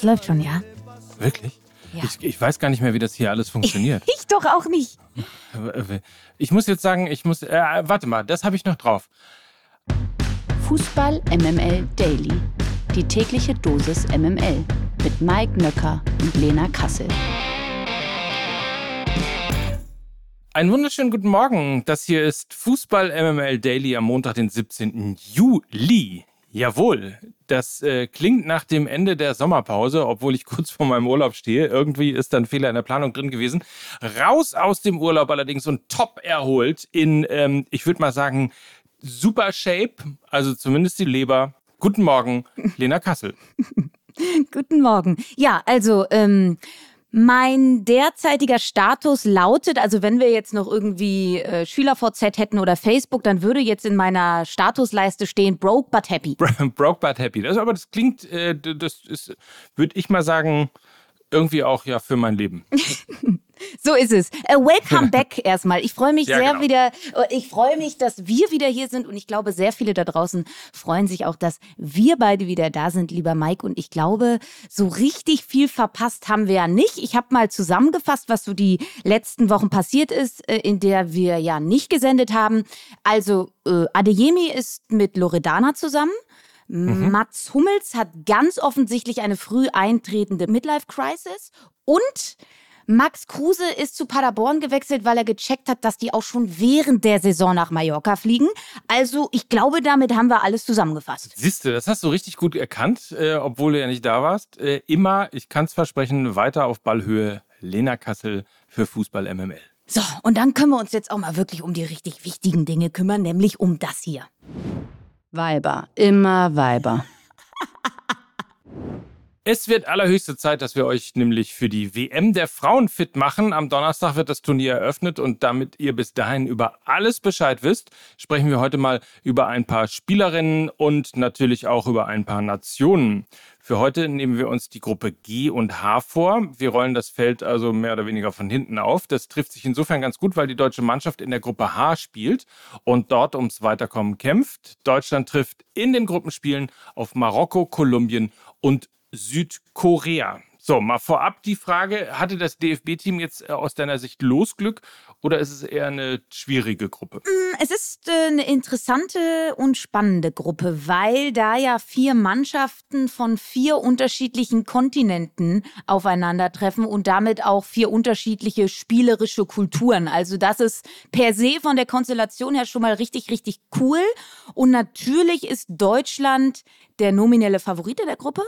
Es läuft schon, ja. Wirklich? Ja. Ich, ich, weiß gar nicht mehr, wie das hier alles funktioniert. ich doch auch nicht. Ich muss jetzt sagen, ich muss. Äh, warte mal, das habe ich noch drauf. Fußball MML Daily. Die tägliche Dosis MML mit Mike Nöcker und Lena Kassel. Einen wunderschönen guten Morgen. Das hier ist Fußball MML Daily am Montag, den 17. Juli. Jawohl, das äh, klingt nach dem Ende der Sommerpause, obwohl ich kurz vor meinem Urlaub stehe. Irgendwie ist da ein Fehler in der Planung drin gewesen. Raus aus dem Urlaub allerdings und top erholt in, ähm, ich würde mal sagen, super Shape, also zumindest die Leber. Guten Morgen, Lena Kassel. Guten Morgen. Ja, also ähm, mein derzeitiger Status lautet, also wenn wir jetzt noch irgendwie äh, SchülerVZ hätten oder Facebook, dann würde jetzt in meiner Statusleiste stehen Broke but happy. Broke but happy. Das, aber das klingt, äh, das ist, würde ich mal sagen, irgendwie auch ja für mein Leben. So ist es. Uh, welcome back erstmal. Ich freue mich ja, sehr genau. wieder. Äh, ich freue mich, dass wir wieder hier sind und ich glaube, sehr viele da draußen freuen sich auch, dass wir beide wieder da sind, lieber Mike. Und ich glaube, so richtig viel verpasst haben wir ja nicht. Ich habe mal zusammengefasst, was so die letzten Wochen passiert ist, äh, in der wir ja nicht gesendet haben. Also äh, Adeyemi ist mit Loredana zusammen. Mhm. Mats Hummels hat ganz offensichtlich eine früh eintretende Midlife-Crisis und Max Kruse ist zu Paderborn gewechselt, weil er gecheckt hat, dass die auch schon während der Saison nach Mallorca fliegen. Also ich glaube, damit haben wir alles zusammengefasst. Siehst du, das hast du richtig gut erkannt, äh, obwohl du ja nicht da warst. Äh, immer, ich kann es versprechen, weiter auf Ballhöhe. Lena Kassel für Fußball MML. So, und dann können wir uns jetzt auch mal wirklich um die richtig wichtigen Dinge kümmern, nämlich um das hier. Weiber, immer Weiber. Es wird allerhöchste Zeit, dass wir euch nämlich für die WM der Frauen fit machen. Am Donnerstag wird das Turnier eröffnet und damit ihr bis dahin über alles Bescheid wisst, sprechen wir heute mal über ein paar Spielerinnen und natürlich auch über ein paar Nationen. Für heute nehmen wir uns die Gruppe G und H vor. Wir rollen das Feld also mehr oder weniger von hinten auf. Das trifft sich insofern ganz gut, weil die deutsche Mannschaft in der Gruppe H spielt und dort ums Weiterkommen kämpft. Deutschland trifft in den Gruppenspielen auf Marokko, Kolumbien und Südkorea. So, mal vorab die Frage, hatte das DFB-Team jetzt äh, aus deiner Sicht Losglück oder ist es eher eine schwierige Gruppe? Mm, es ist äh, eine interessante und spannende Gruppe, weil da ja vier Mannschaften von vier unterschiedlichen Kontinenten aufeinandertreffen und damit auch vier unterschiedliche spielerische Kulturen. Also das ist per se von der Konstellation her schon mal richtig, richtig cool. Und natürlich ist Deutschland der nominelle Favorit der Gruppe.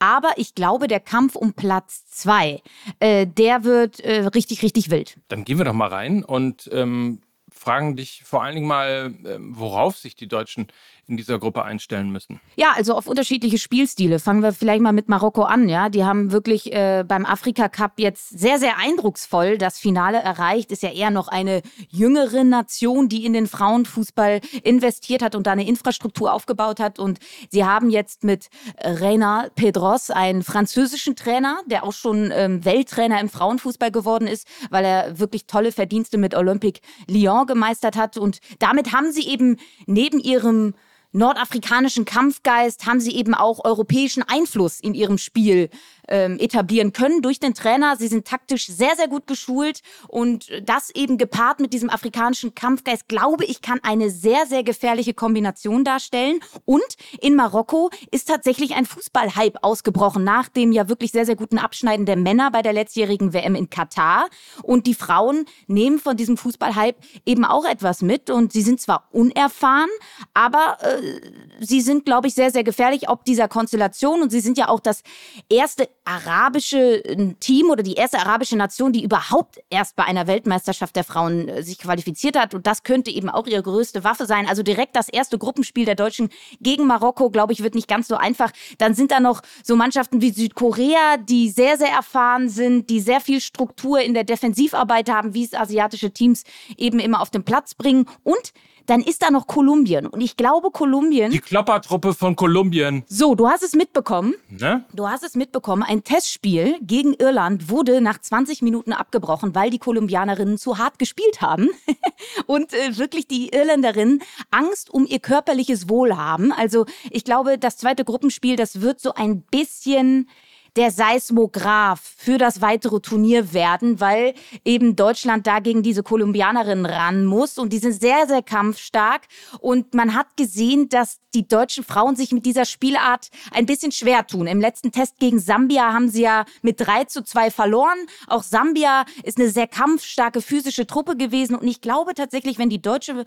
Aber ich glaube, der Kampf um Platz zwei, äh, der wird äh, richtig, richtig wild. Dann gehen wir doch mal rein und ähm, fragen dich vor allen Dingen mal, ähm, worauf sich die Deutschen in dieser Gruppe einstellen müssen? Ja, also auf unterschiedliche Spielstile. Fangen wir vielleicht mal mit Marokko an. Ja, die haben wirklich äh, beim Afrika Cup jetzt sehr, sehr eindrucksvoll das Finale erreicht. Ist ja eher noch eine jüngere Nation, die in den Frauenfußball investiert hat und da eine Infrastruktur aufgebaut hat. Und sie haben jetzt mit Reina Pedros einen französischen Trainer, der auch schon ähm, Welttrainer im Frauenfußball geworden ist, weil er wirklich tolle Verdienste mit Olympique Lyon gemeistert hat. Und damit haben sie eben neben ihrem nordafrikanischen Kampfgeist haben sie eben auch europäischen Einfluss in ihrem Spiel ähm, etablieren können durch den Trainer. Sie sind taktisch sehr, sehr gut geschult und das eben gepaart mit diesem afrikanischen Kampfgeist, glaube ich, kann eine sehr, sehr gefährliche Kombination darstellen. Und in Marokko ist tatsächlich ein Fußballhype ausgebrochen nach dem ja wirklich sehr, sehr guten Abschneiden der Männer bei der letztjährigen WM in Katar. Und die Frauen nehmen von diesem Fußballhype eben auch etwas mit und sie sind zwar unerfahren, aber äh, sie sind, glaube ich, sehr, sehr gefährlich ob dieser Konstellation und sie sind ja auch das erste arabische Team oder die erste arabische Nation, die überhaupt erst bei einer Weltmeisterschaft der Frauen äh, sich qualifiziert hat. Und das könnte eben auch ihre größte Waffe sein. Also direkt das erste Gruppenspiel der Deutschen gegen Marokko, glaube ich, wird nicht ganz so einfach. Dann sind da noch so Mannschaften wie Südkorea, die sehr, sehr erfahren sind, die sehr viel Struktur in der Defensivarbeit haben, wie es asiatische Teams eben immer auf den Platz bringen. Und dann ist da noch Kolumbien. Und ich glaube, Kolumbien. Die Kloppertruppe von Kolumbien. So, du hast es mitbekommen. Ne? Du hast es mitbekommen. Ein Testspiel gegen Irland wurde nach 20 Minuten abgebrochen, weil die Kolumbianerinnen zu hart gespielt haben. und äh, wirklich die Irländerinnen Angst um ihr körperliches Wohl haben. Also, ich glaube, das zweite Gruppenspiel, das wird so ein bisschen der Seismograph für das weitere Turnier werden, weil eben Deutschland da gegen diese Kolumbianerinnen ran muss und die sind sehr, sehr kampfstark und man hat gesehen, dass die deutschen Frauen sich mit dieser Spielart ein bisschen schwer tun. Im letzten Test gegen Sambia haben sie ja mit 3 zu 2 verloren. Auch Sambia ist eine sehr kampfstarke physische Truppe gewesen und ich glaube tatsächlich, wenn die deutsche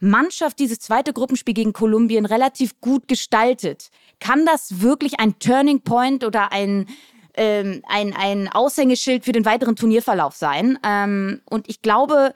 Mannschaft dieses zweite Gruppenspiel gegen Kolumbien relativ gut gestaltet. Kann das wirklich ein Turning Point oder ein, ähm, ein, ein Aushängeschild für den weiteren Turnierverlauf sein? Ähm, und ich glaube,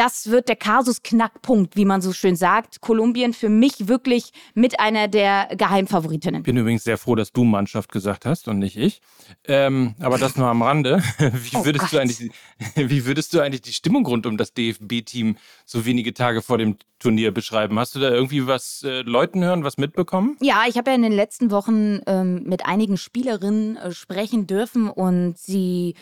das wird der Kasus-Knackpunkt, wie man so schön sagt. Kolumbien für mich wirklich mit einer der Geheimfavoritinnen. Ich bin übrigens sehr froh, dass du Mannschaft gesagt hast und nicht ich. Ähm, aber das nur am Rande. Wie, oh würdest du eigentlich, wie würdest du eigentlich die Stimmung rund um das DFB-Team so wenige Tage vor dem Turnier beschreiben? Hast du da irgendwie was äh, Leuten hören, was mitbekommen? Ja, ich habe ja in den letzten Wochen ähm, mit einigen Spielerinnen äh, sprechen dürfen und sie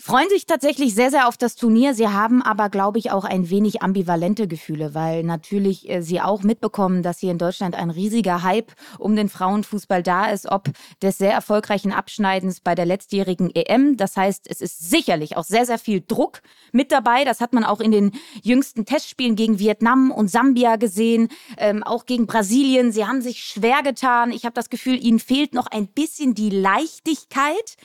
freuen sich tatsächlich sehr, sehr auf das Turnier. Sie haben aber, glaube ich, auch ein wenig ambivalente Gefühle, weil natürlich äh, sie auch mitbekommen, dass hier in Deutschland ein riesiger Hype um den Frauenfußball da ist, ob des sehr erfolgreichen Abschneidens bei der letztjährigen EM. Das heißt, es ist sicherlich auch sehr, sehr viel Druck mit dabei. Das hat man auch in den jüngsten Testspielen gegen Vietnam und Sambia gesehen, ähm, auch gegen Brasilien. Sie haben sich schwer getan. Ich habe das Gefühl, ihnen fehlt noch ein bisschen die Leichtigkeit.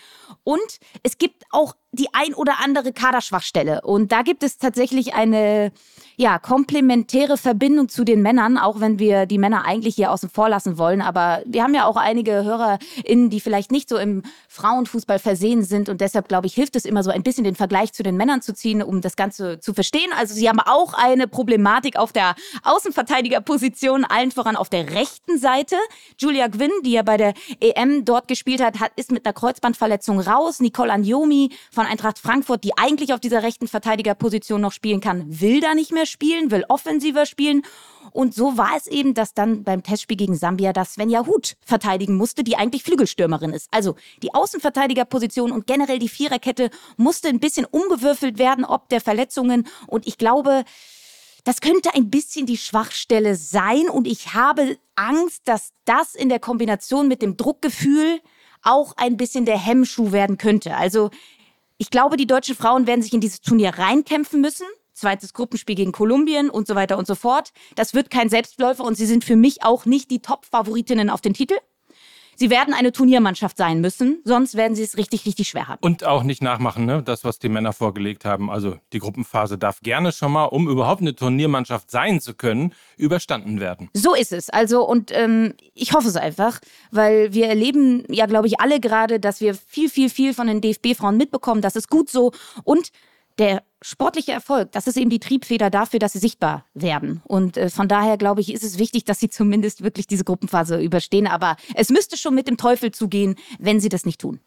Und es gibt auch die ein oder andere Kaderschwachstelle. Und da gibt es tatsächlich eine ja, komplementäre Verbindung zu den Männern, auch wenn wir die Männer eigentlich hier außen vor lassen wollen. Aber wir haben ja auch einige HörerInnen, die vielleicht nicht so im Frauenfußball versehen sind. Und deshalb, glaube ich, hilft es immer so ein bisschen den Vergleich zu den Männern zu ziehen, um das Ganze zu verstehen. Also sie haben auch eine Problematik auf der Außenverteidigerposition, allen voran auf der rechten Seite. Julia Gwynn, die ja bei der EM dort gespielt hat, hat ist mit einer Kreuzbandverletzung raus. Nicole Anjomi von Eintracht Frankfurt, die eigentlich auf dieser rechten Verteidigerposition noch spielen kann, will da nicht mehr spielen, will offensiver spielen. Und so war es eben, dass dann beim Testspiel gegen Sambia das Svenja Huth verteidigen musste, die eigentlich Flügelstürmerin ist. Also die Außenverteidigerposition und generell die Viererkette musste ein bisschen umgewürfelt werden, ob der Verletzungen. Und ich glaube, das könnte ein bisschen die Schwachstelle sein. Und ich habe Angst, dass das in der Kombination mit dem Druckgefühl auch ein bisschen der Hemmschuh werden könnte. Also ich glaube, die deutschen Frauen werden sich in dieses Turnier reinkämpfen müssen zweites Gruppenspiel gegen Kolumbien und so weiter und so fort. Das wird kein Selbstläufer und sie sind für mich auch nicht die Top-Favoritinnen auf den Titel. Sie werden eine Turniermannschaft sein müssen, sonst werden sie es richtig, richtig schwer haben. Und auch nicht nachmachen, ne? das, was die Männer vorgelegt haben. Also die Gruppenphase darf gerne schon mal, um überhaupt eine Turniermannschaft sein zu können, überstanden werden. So ist es. Also, und ähm, ich hoffe es einfach, weil wir erleben ja, glaube ich, alle gerade, dass wir viel, viel, viel von den DFB-Frauen mitbekommen. Das ist gut so. Und der sportliche Erfolg, das ist eben die Triebfeder dafür, dass sie sichtbar werden. Und äh, von daher glaube ich, ist es wichtig, dass sie zumindest wirklich diese Gruppenphase überstehen. Aber es müsste schon mit dem Teufel zugehen, wenn sie das nicht tun.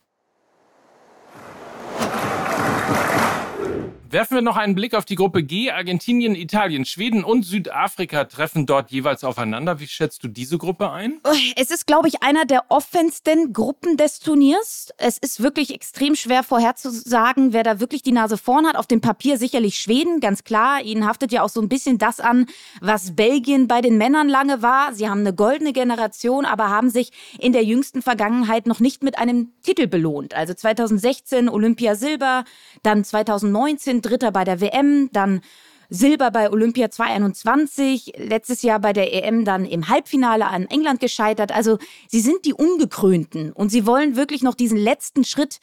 Werfen wir noch einen Blick auf die Gruppe G. Argentinien, Italien, Schweden und Südafrika treffen dort jeweils aufeinander. Wie schätzt du diese Gruppe ein? Es ist, glaube ich, einer der offensten Gruppen des Turniers. Es ist wirklich extrem schwer vorherzusagen, wer da wirklich die Nase vorn hat. Auf dem Papier sicherlich Schweden, ganz klar. Ihnen haftet ja auch so ein bisschen das an, was Belgien bei den Männern lange war. Sie haben eine goldene Generation, aber haben sich in der jüngsten Vergangenheit noch nicht mit einem Titel belohnt. Also 2016 Olympia Silber, dann 2019 Dritter bei der WM, dann Silber bei Olympia 2021, letztes Jahr bei der EM dann im Halbfinale an England gescheitert. Also sie sind die Ungekrönten und sie wollen wirklich noch diesen letzten Schritt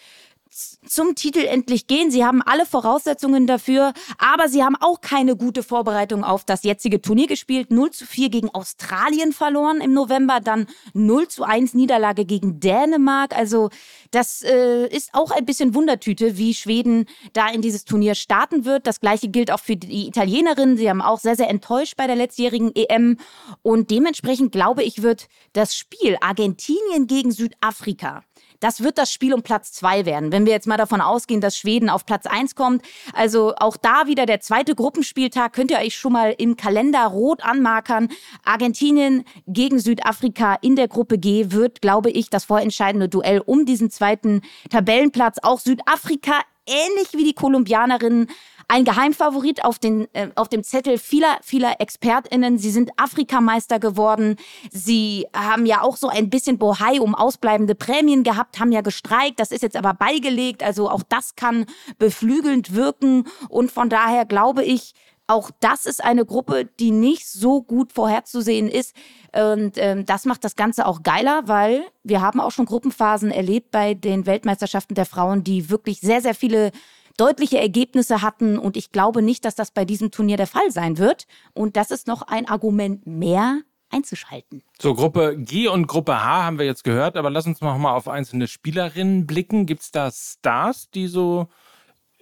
zum Titel endlich gehen. Sie haben alle Voraussetzungen dafür, aber sie haben auch keine gute Vorbereitung auf das jetzige Turnier gespielt. 0 zu 4 gegen Australien verloren im November, dann 0 zu 1 Niederlage gegen Dänemark. Also das äh, ist auch ein bisschen Wundertüte, wie Schweden da in dieses Turnier starten wird. Das gleiche gilt auch für die Italienerinnen. Sie haben auch sehr, sehr enttäuscht bei der letztjährigen EM. Und dementsprechend glaube ich, wird das Spiel Argentinien gegen Südafrika das wird das Spiel um Platz zwei werden. Wenn wir jetzt mal davon ausgehen, dass Schweden auf Platz eins kommt. Also auch da wieder der zweite Gruppenspieltag. Könnt ihr euch schon mal im Kalender rot anmarkern. Argentinien gegen Südafrika in der Gruppe G wird, glaube ich, das vorentscheidende Duell um diesen zweiten Tabellenplatz. Auch Südafrika ähnlich wie die Kolumbianerinnen ein Geheimfavorit auf, den, äh, auf dem Zettel vieler, vieler ExpertInnen. Sie sind Afrikameister geworden. Sie haben ja auch so ein bisschen Bohai um ausbleibende Prämien gehabt, haben ja gestreikt. Das ist jetzt aber beigelegt. Also auch das kann beflügelnd wirken. Und von daher glaube ich, auch das ist eine Gruppe, die nicht so gut vorherzusehen ist. Und ähm, das macht das Ganze auch geiler, weil wir haben auch schon Gruppenphasen erlebt bei den Weltmeisterschaften der Frauen, die wirklich sehr, sehr viele deutliche Ergebnisse hatten. Und ich glaube nicht, dass das bei diesem Turnier der Fall sein wird. Und das ist noch ein Argument mehr, einzuschalten. So, Gruppe G und Gruppe H haben wir jetzt gehört, aber lass uns noch mal auf einzelne Spielerinnen blicken. Gibt es da Stars, die so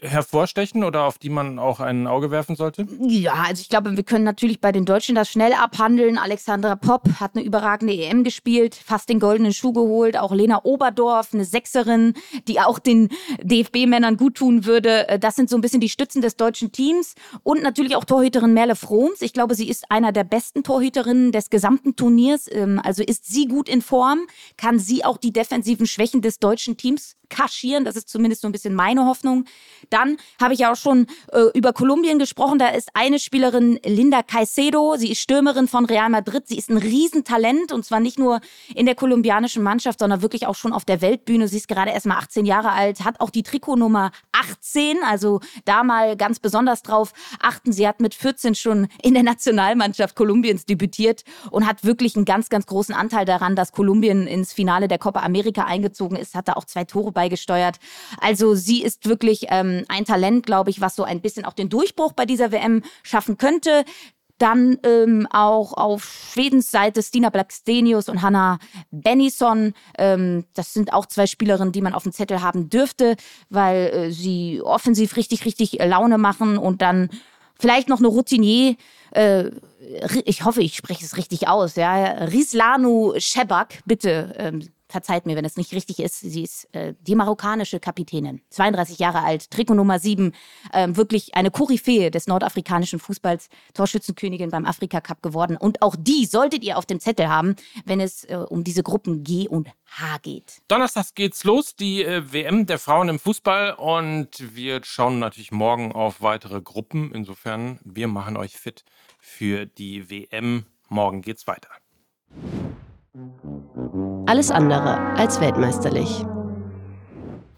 hervorstechen oder auf die man auch ein Auge werfen sollte? Ja, also ich glaube, wir können natürlich bei den Deutschen das schnell abhandeln. Alexandra Popp hat eine überragende EM gespielt, fast den goldenen Schuh geholt. Auch Lena Oberdorf, eine Sechserin, die auch den DFB-Männern gut tun würde. Äh, das sind so ein bisschen die Stützen des deutschen Teams. Und natürlich auch Torhüterin Merle Froms. Ich glaube, sie ist einer der besten Torhüterinnen des gesamten Turniers. Ähm, also ist sie gut in Form, kann sie auch die defensiven Schwächen des deutschen Teams kaschieren. Das ist zumindest so ein bisschen meine Hoffnung. Dann habe ich ja auch schon äh, über Kolumbien gesprochen. Da ist eine Spielerin Linda Caicedo. Sie ist Stürmerin von Real Madrid. Sie ist ein Riesentalent und zwar nicht nur in der kolumbianischen Mannschaft, sondern wirklich auch schon auf der Weltbühne. Sie ist gerade erst mal 18 Jahre alt, hat auch die Trikotnummer 18. Also da mal ganz besonders drauf achten. Sie hat mit 14 schon in der Nationalmannschaft Kolumbiens debütiert und hat wirklich einen ganz, ganz großen Anteil daran, dass Kolumbien ins Finale der Copa America eingezogen ist. Hat da auch zwei Tore bei beigesteuert. Also sie ist wirklich ähm, ein Talent, glaube ich, was so ein bisschen auch den Durchbruch bei dieser WM schaffen könnte. Dann ähm, auch auf Schwedens Seite Stina Blackstenius und Hanna Bennison. Ähm, das sind auch zwei Spielerinnen, die man auf dem Zettel haben dürfte, weil äh, sie offensiv richtig, richtig Laune machen und dann vielleicht noch eine Routinier. Äh, ich hoffe, ich spreche es richtig aus. Ja, Rislanu Shebak, bitte. Ähm, verzeiht mir, wenn es nicht richtig ist, sie ist äh, die marokkanische Kapitänin, 32 Jahre alt, Trikot Nummer 7, ähm, wirklich eine Koryphäe des nordafrikanischen Fußballs, Torschützenkönigin beim Afrika Cup geworden. Und auch die solltet ihr auf dem Zettel haben, wenn es äh, um diese Gruppen G und H geht. Donnerstag geht's los, die äh, WM der Frauen im Fußball. Und wir schauen natürlich morgen auf weitere Gruppen. Insofern, wir machen euch fit für die WM. Morgen geht's weiter. Alles andere als weltmeisterlich.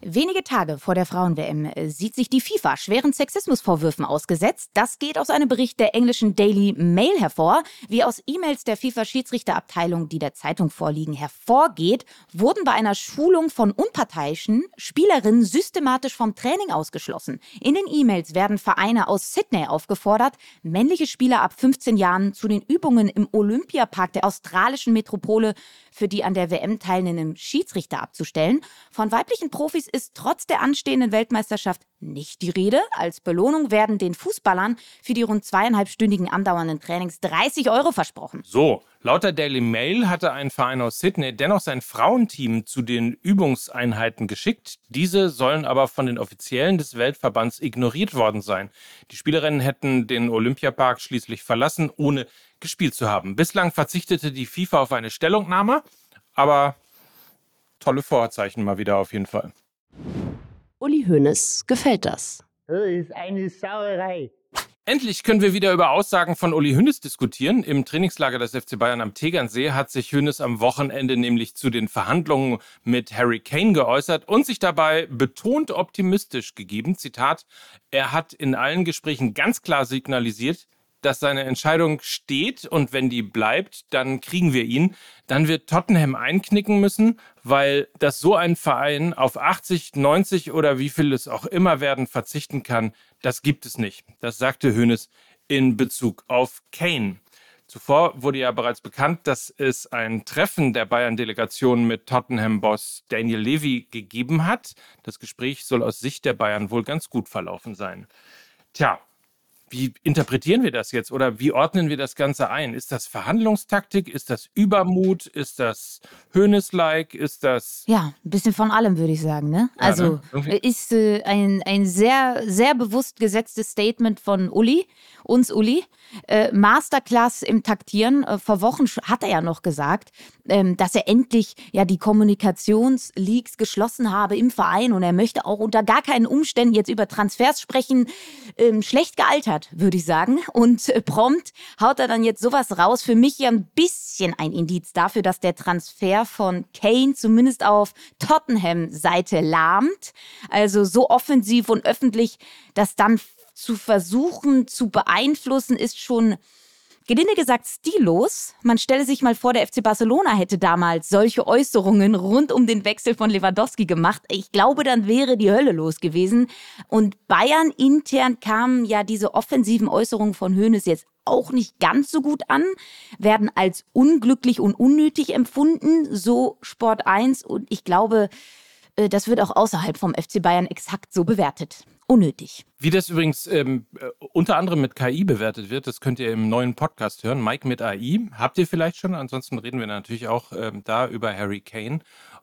Wenige Tage vor der Frauen-WM äh, sieht sich die FIFA schweren Sexismusvorwürfen ausgesetzt. Das geht aus einem Bericht der englischen Daily Mail hervor. Wie aus E-Mails der FIFA-Schiedsrichterabteilung, die der Zeitung vorliegen, hervorgeht, wurden bei einer Schulung von unparteiischen Spielerinnen systematisch vom Training ausgeschlossen. In den E-Mails werden Vereine aus Sydney aufgefordert, männliche Spieler ab 15 Jahren zu den Übungen im Olympiapark der australischen Metropole für die an der WM teilnehmenden Schiedsrichter abzustellen. Von weiblichen Profis ist trotz der anstehenden Weltmeisterschaft nicht die Rede. Als Belohnung werden den Fußballern für die rund zweieinhalbstündigen andauernden Trainings 30 Euro versprochen. So, laut der Daily Mail hatte ein Verein aus Sydney dennoch sein Frauenteam zu den Übungseinheiten geschickt. Diese sollen aber von den Offiziellen des Weltverbands ignoriert worden sein. Die Spielerinnen hätten den Olympiapark schließlich verlassen, ohne gespielt zu haben. Bislang verzichtete die FIFA auf eine Stellungnahme, aber tolle Vorzeichen mal wieder auf jeden Fall. Uli Hoeneß gefällt das. Das ist eine Sauerei. Endlich können wir wieder über Aussagen von Uli Hoeneß diskutieren. Im Trainingslager des FC Bayern am Tegernsee hat sich Hoeneß am Wochenende nämlich zu den Verhandlungen mit Harry Kane geäußert und sich dabei betont optimistisch gegeben. Zitat, er hat in allen Gesprächen ganz klar signalisiert, dass seine Entscheidung steht und wenn die bleibt, dann kriegen wir ihn. Dann wird Tottenham einknicken müssen, weil das so ein Verein auf 80, 90 oder wie viel es auch immer werden verzichten kann, das gibt es nicht. Das sagte Hoeneß in Bezug auf Kane. Zuvor wurde ja bereits bekannt, dass es ein Treffen der Bayern-Delegation mit Tottenham-Boss Daniel Levy gegeben hat. Das Gespräch soll aus Sicht der Bayern wohl ganz gut verlaufen sein. Tja, Wie interpretieren wir das jetzt oder wie ordnen wir das Ganze ein? Ist das Verhandlungstaktik? Ist das Übermut? Ist das Hönes-like? Ist das. Ja, ein bisschen von allem, würde ich sagen. Ne? Ja, also ne? ist äh, ein, ein sehr, sehr bewusst gesetztes Statement von Uli, uns Uli. Äh, Masterclass im Taktieren. Äh, vor Wochen hat er ja noch gesagt, ähm, dass er endlich ja die Kommunikationsleaks geschlossen habe im Verein und er möchte auch unter gar keinen Umständen jetzt über Transfers sprechen. Ähm, schlecht gealtert, würde ich sagen. Und äh, prompt haut er dann jetzt sowas raus. Für mich ja ein bisschen ein Indiz dafür, dass der Transfer von Kane zumindest auf Tottenham-Seite lahmt. Also so offensiv und öffentlich, dass dann zu versuchen zu beeinflussen, ist schon gelinde gesagt stillos. Man stelle sich mal vor, der FC Barcelona hätte damals solche Äußerungen rund um den Wechsel von Lewandowski gemacht. Ich glaube, dann wäre die Hölle los gewesen. Und Bayern intern kamen ja diese offensiven Äußerungen von Hoeneß jetzt auch nicht ganz so gut an, werden als unglücklich und unnötig empfunden, so Sport 1. Und ich glaube, äh, das wird auch außerhalb vom FC Bayern exakt so bewertet unnötig. Wie das übrigens ähm, äh, unter anderem mit KI bewertet wird, das könnt ihr im neuen Podcast hören, Mike mit AI. Habt ihr vielleicht schon? Ansonsten reden wir natürlich auch ähm, da über Harry Kane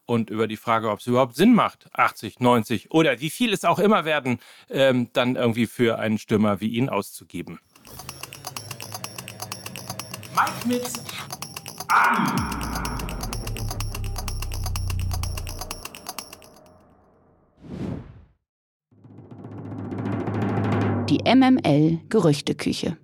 und über die Frage, ob es überhaupt Sinn macht, 80, 90 oder wie viel es auch immer werden, ähm, dann irgendwie für einen Stürmer wie ihn auszugeben. Mike mit AI. Die MML Gerüchteküche.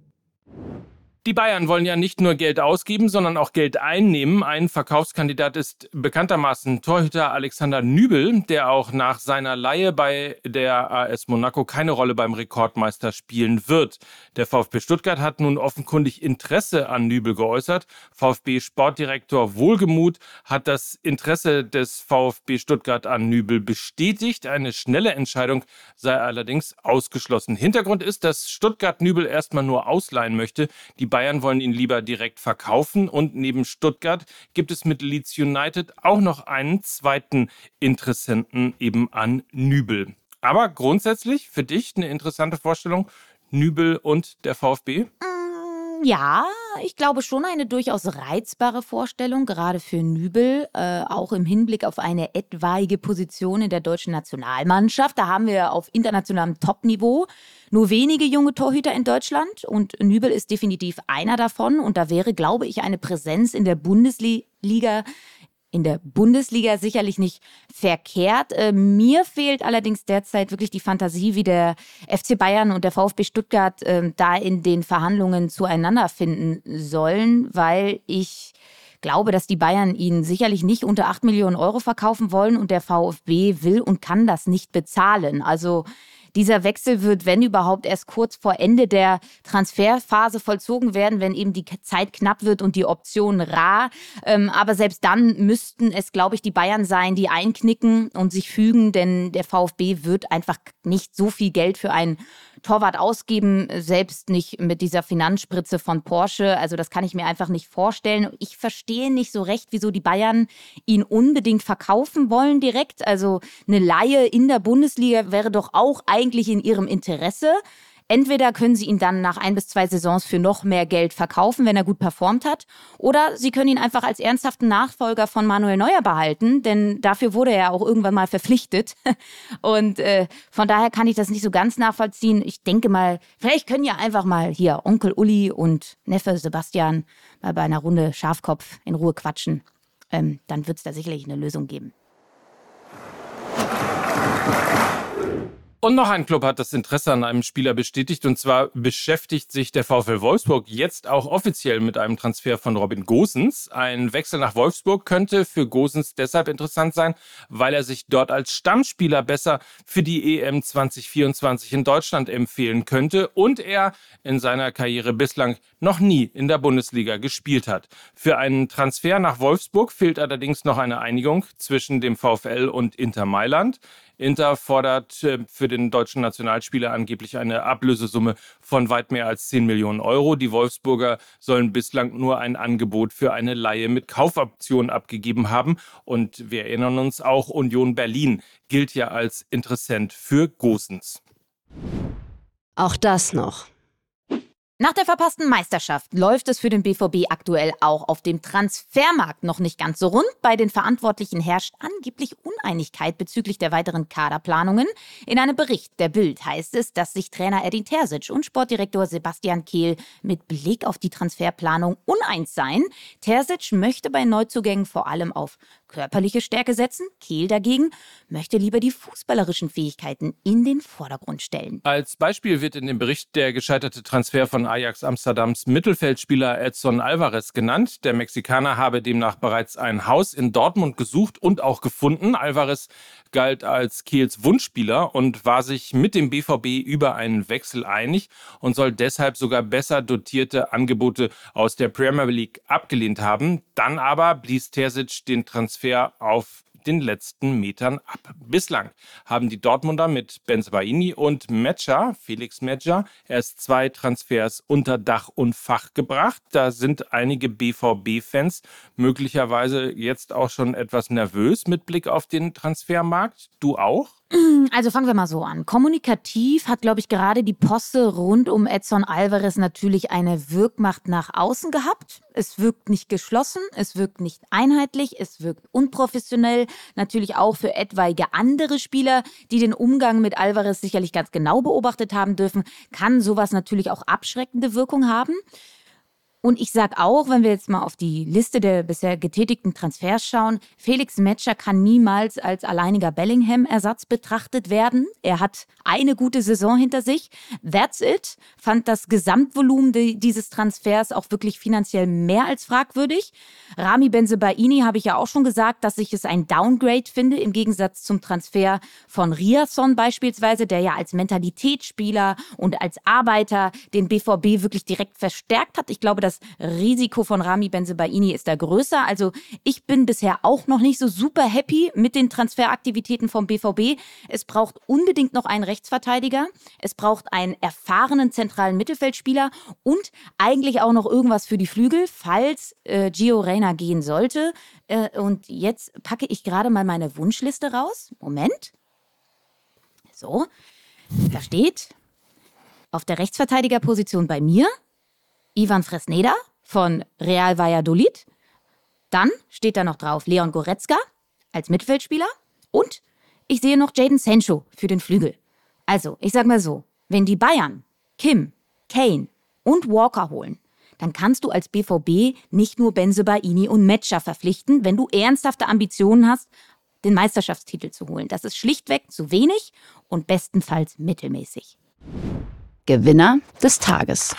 Die Bayern wollen ja nicht nur Geld ausgeben, sondern auch Geld einnehmen. Ein Verkaufskandidat ist bekanntermaßen Torhüter Alexander Nübel, der auch nach seiner Leihe bei der AS Monaco keine Rolle beim Rekordmeister spielen wird. Der VfB Stuttgart hat nun offenkundig Interesse an Nübel geäußert. VfB Sportdirektor Wohlgemuth hat das Interesse des VfB Stuttgart an Nübel bestätigt. Eine schnelle Entscheidung sei allerdings ausgeschlossen. Hintergrund ist, dass Stuttgart Nübel erstmal nur ausleihen möchte. Die Bayern wollen ihn lieber direkt verkaufen und neben Stuttgart gibt es mit Leeds United auch noch einen zweiten Interessenten eben an Nübel. Aber grundsätzlich für dich eine interessante Vorstellung, Nübel und der VfB? Ja, ich glaube schon eine durchaus reizbare Vorstellung, gerade für Nübel, äh, auch im Hinblick auf eine etwaige Position in der deutschen Nationalmannschaft. Da haben wir auf internationalem Topniveau nur wenige junge Torhüter in Deutschland und Nübel ist definitiv einer davon. Und da wäre, glaube ich, eine Präsenz in der Bundesliga in der Bundesliga sicherlich nicht verkehrt. Äh, mir fehlt allerdings derzeit wirklich die Fantasie, wie der FC Bayern und der VfB Stuttgart äh, da in den Verhandlungen zueinander finden sollen, weil ich glaube, dass die Bayern ihn sicherlich nicht unter 8 Millionen Euro verkaufen wollen und der VfB will und kann das nicht bezahlen. Also dieser Wechsel wird, wenn überhaupt, erst kurz vor Ende der Transferphase vollzogen werden, wenn eben die Zeit knapp wird und die Option rar. Ähm, aber selbst dann müssten es, glaube ich, die Bayern sein, die einknicken und sich fügen, denn der VfB wird einfach nicht so viel Geld für einen Torwart ausgeben, selbst nicht mit dieser Finanzspritze von Porsche. Also das kann ich mir einfach nicht vorstellen. Ich verstehe nicht so recht, wieso die Bayern ihn unbedingt verkaufen wollen direkt. Also eine Laie in der Bundesliga wäre doch auch eigentlich in ihrem Interesse. Entweder können sie ihn dann nach ein bis zwei Saisons für noch mehr Geld verkaufen, wenn er gut performt hat, oder sie können ihn einfach als ernsthaften Nachfolger von Manuel Neuer behalten, denn dafür wurde er auch irgendwann mal verpflichtet. Und äh, von daher kann ich das nicht so ganz nachvollziehen. Ich denke mal, vielleicht können ja einfach mal hier Onkel Uli und Neffe Sebastian mal bei einer Runde Schafkopf in Ruhe quatschen. Ähm, dann wird es da sicherlich eine Lösung geben. Und noch ein Club hat das Interesse an einem Spieler bestätigt. Und zwar beschäftigt sich der VfL Wolfsburg jetzt auch offiziell mit einem Transfer von Robin Gosens. Ein Wechsel nach Wolfsburg könnte für Gosens deshalb interessant sein, weil er sich dort als Stammspieler besser für die EM 2024 in Deutschland empfehlen könnte und er in seiner Karriere bislang noch nie in der Bundesliga gespielt hat. Für einen Transfer nach Wolfsburg fehlt allerdings noch eine Einigung zwischen dem VfL und Inter Mailand. Inter fordert äh, für den deutschen Nationalspieler angeblich eine Ablösesumme von weit mehr als 10 Millionen Euro. Die Wolfsburger sollen bislang nur ein Angebot für eine Laie mit Kaufoption abgegeben haben. Und wir erinnern uns auch, Union Berlin gilt ja als Interessent für Gosens. Auch das noch. Nach der verpassten Meisterschaft läuft es für den BVB aktuell auch auf dem Transfermarkt noch nicht ganz so rund. Bei den Verantwortlichen herrscht angeblich Uneinigkeit bezüglich der weiteren Kaderplanungen. In einem Bericht der Bild heißt es, dass sich Trainer Edin Terzic und Sportdirektor Sebastian Kehl mit Blick auf die Transferplanung uneins seien. Terzic möchte bei Neuzugängen vor allem auf körperliche Stärke setzen. Kehl dagegen möchte lieber die fußballerischen Fähigkeiten in den Vordergrund stellen. Als Beispiel wird in dem Bericht der gescheiterte Transfer von Ajax Amsterdams Mittelfeldspieler Edson Alvarez genannt. Der Mexikaner habe demnach bereits ein Haus in Dortmund gesucht und auch gefunden. Alvarez galt als Kehls Wunschspieler und war sich mit dem BVB über einen Wechsel einig und soll deshalb sogar besser dotierte Angebote aus der Premier League abgelehnt haben. Dann aber blies Terzic den Transfer auf den letzten Metern ab. Bislang haben die Dortmunder mit Benzabaini und Metscher, Felix Metscher, erst zwei Transfers unter Dach und Fach gebracht. Da sind einige BVB-Fans möglicherweise jetzt auch schon etwas nervös mit Blick auf den Transfermarkt. Du auch? Also fangen wir mal so an. Kommunikativ hat, glaube ich, gerade die Poste rund um Edson Alvarez natürlich eine Wirkmacht nach außen gehabt. Es wirkt nicht geschlossen, es wirkt nicht einheitlich, es wirkt unprofessionell. Natürlich auch für etwaige andere Spieler, die den Umgang mit Alvarez sicherlich ganz genau beobachtet haben dürfen, kann sowas natürlich auch abschreckende Wirkung haben. Und ich sage auch, wenn wir jetzt mal auf die Liste der bisher getätigten Transfers schauen, Felix Metscher kann niemals als alleiniger Bellingham-Ersatz betrachtet werden. Er hat eine gute Saison hinter sich. That's it. Fand das Gesamtvolumen dieses Transfers auch wirklich finanziell mehr als fragwürdig. Rami Benzebaini habe ich ja auch schon gesagt, dass ich es ein Downgrade finde, im Gegensatz zum Transfer von Riasson beispielsweise, der ja als Mentalitätsspieler und als Arbeiter den BVB wirklich direkt verstärkt hat. Ich glaube, das Risiko von Rami Benzebaini ist da größer. Also ich bin bisher auch noch nicht so super happy mit den Transferaktivitäten vom BVB. Es braucht unbedingt noch einen Rechtsverteidiger. Es braucht einen erfahrenen zentralen Mittelfeldspieler und eigentlich auch noch irgendwas für die Flügel, falls äh, Gio Reyna gehen sollte. Äh, und jetzt packe ich gerade mal meine Wunschliste raus. Moment. So, da steht auf der Rechtsverteidigerposition bei mir Ivan Fresneda von Real Valladolid. Dann steht da noch drauf Leon Goretzka als Mittelfeldspieler. Und ich sehe noch Jaden Sancho für den Flügel. Also, ich sag mal so, wenn die Bayern Kim, Kane und Walker holen, dann kannst du als BVB nicht nur Benzebaini und Metscher verpflichten, wenn du ernsthafte Ambitionen hast, den Meisterschaftstitel zu holen. Das ist schlichtweg zu wenig und bestenfalls mittelmäßig. Gewinner des Tages.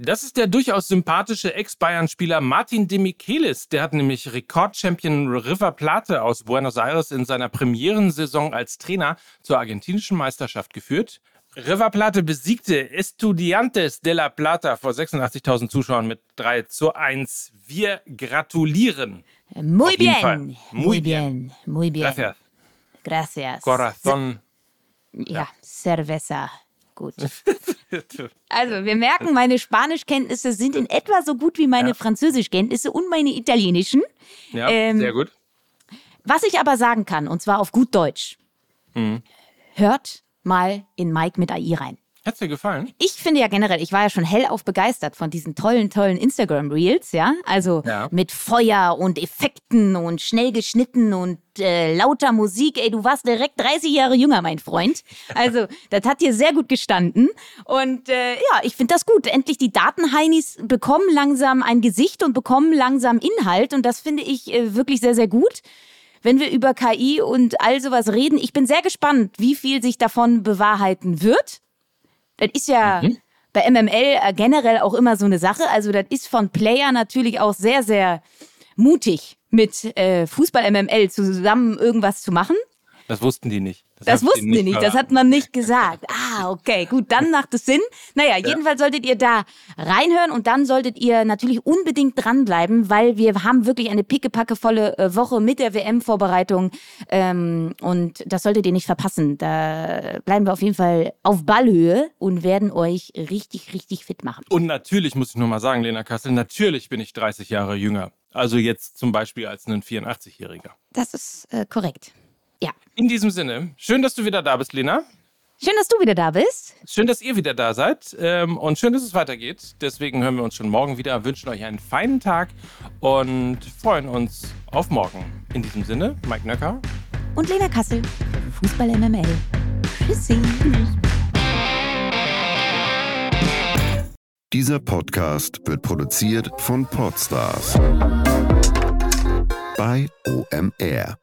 Das ist der durchaus sympathische Ex-Bayern-Spieler Martin de Michelis. Der hat nämlich Rekordchampion River Plate aus Buenos Aires in seiner Premierensaison als Trainer zur argentinischen Meisterschaft geführt. River Plate besiegte Estudiantes de la Plata vor 86.000 Zuschauern mit 3 zu 1. Wir gratulieren. Muy bien. Muy bien. Muy bien. Gracias. Gracias. Corazón. Ja, Cerveza. Gut. Also, wir merken, meine Spanischkenntnisse sind in etwa so gut wie meine Ja. Französischkenntnisse und meine italienischen. Ja, Ähm, sehr gut. Was ich aber sagen kann, und zwar auf gut Deutsch, Mhm. hört mal in Mike mit AI rein. Hat's dir gefallen? Ich finde ja generell, ich war ja schon hellauf begeistert von diesen tollen, tollen Instagram-Reels, ja. Also Ja. mit Feuer und Effekten und schnell geschnitten und äh, lauter Musik. Ey, du warst direkt 30 Jahre jünger, mein Freund. Also, das hat dir sehr gut gestanden. Und äh, ja, ich finde das gut. Endlich die Datenheinis bekommen langsam ein Gesicht und bekommen langsam Inhalt. Und das finde ich äh, wirklich sehr, sehr gut wenn wir über KI und all sowas reden. Ich bin sehr gespannt, wie viel sich davon bewahrheiten wird. Das ist ja bei MML äh, generell auch immer so eine Sache. Also das ist von Player natürlich auch sehr, sehr mutig, mit äh, Fußball-MML zusammen irgendwas zu machen. Das wussten die nicht. Das ich wussten sie nicht, das hat man nicht gesagt. Ah, okay, gut, dann macht es Sinn. Naja, jedenfalls solltet ihr da reinhören und dann solltet ihr natürlich unbedingt dranbleiben, weil wir haben wirklich eine pickepackevolle äh, Woche mit der WM-Vorbereitung ähm, und das solltet ihr nicht verpassen. Da bleiben wir auf jeden Fall auf Ballhöhe und werden euch richtig, richtig fit machen. Und natürlich muss ich nur mal sagen, Lena Kassel, natürlich bin ich 30 Jahre jünger. Also jetzt zum Beispiel als ein 84-Jähriger. Das ist äh, korrekt. Ja, In diesem Sinne, schön, dass du wieder da bist, Lena. Schön, dass du wieder da bist. Schön, dass ihr wieder da seid ähm, und schön, dass es weitergeht. Deswegen hören wir uns schon morgen wieder, wünschen euch einen feinen Tag und freuen uns auf morgen. In diesem Sinne, Mike Nöcker und Lena Kassel Fußball MML. Tschüssi. Dieser Podcast wird produziert von Podstars bei OMR.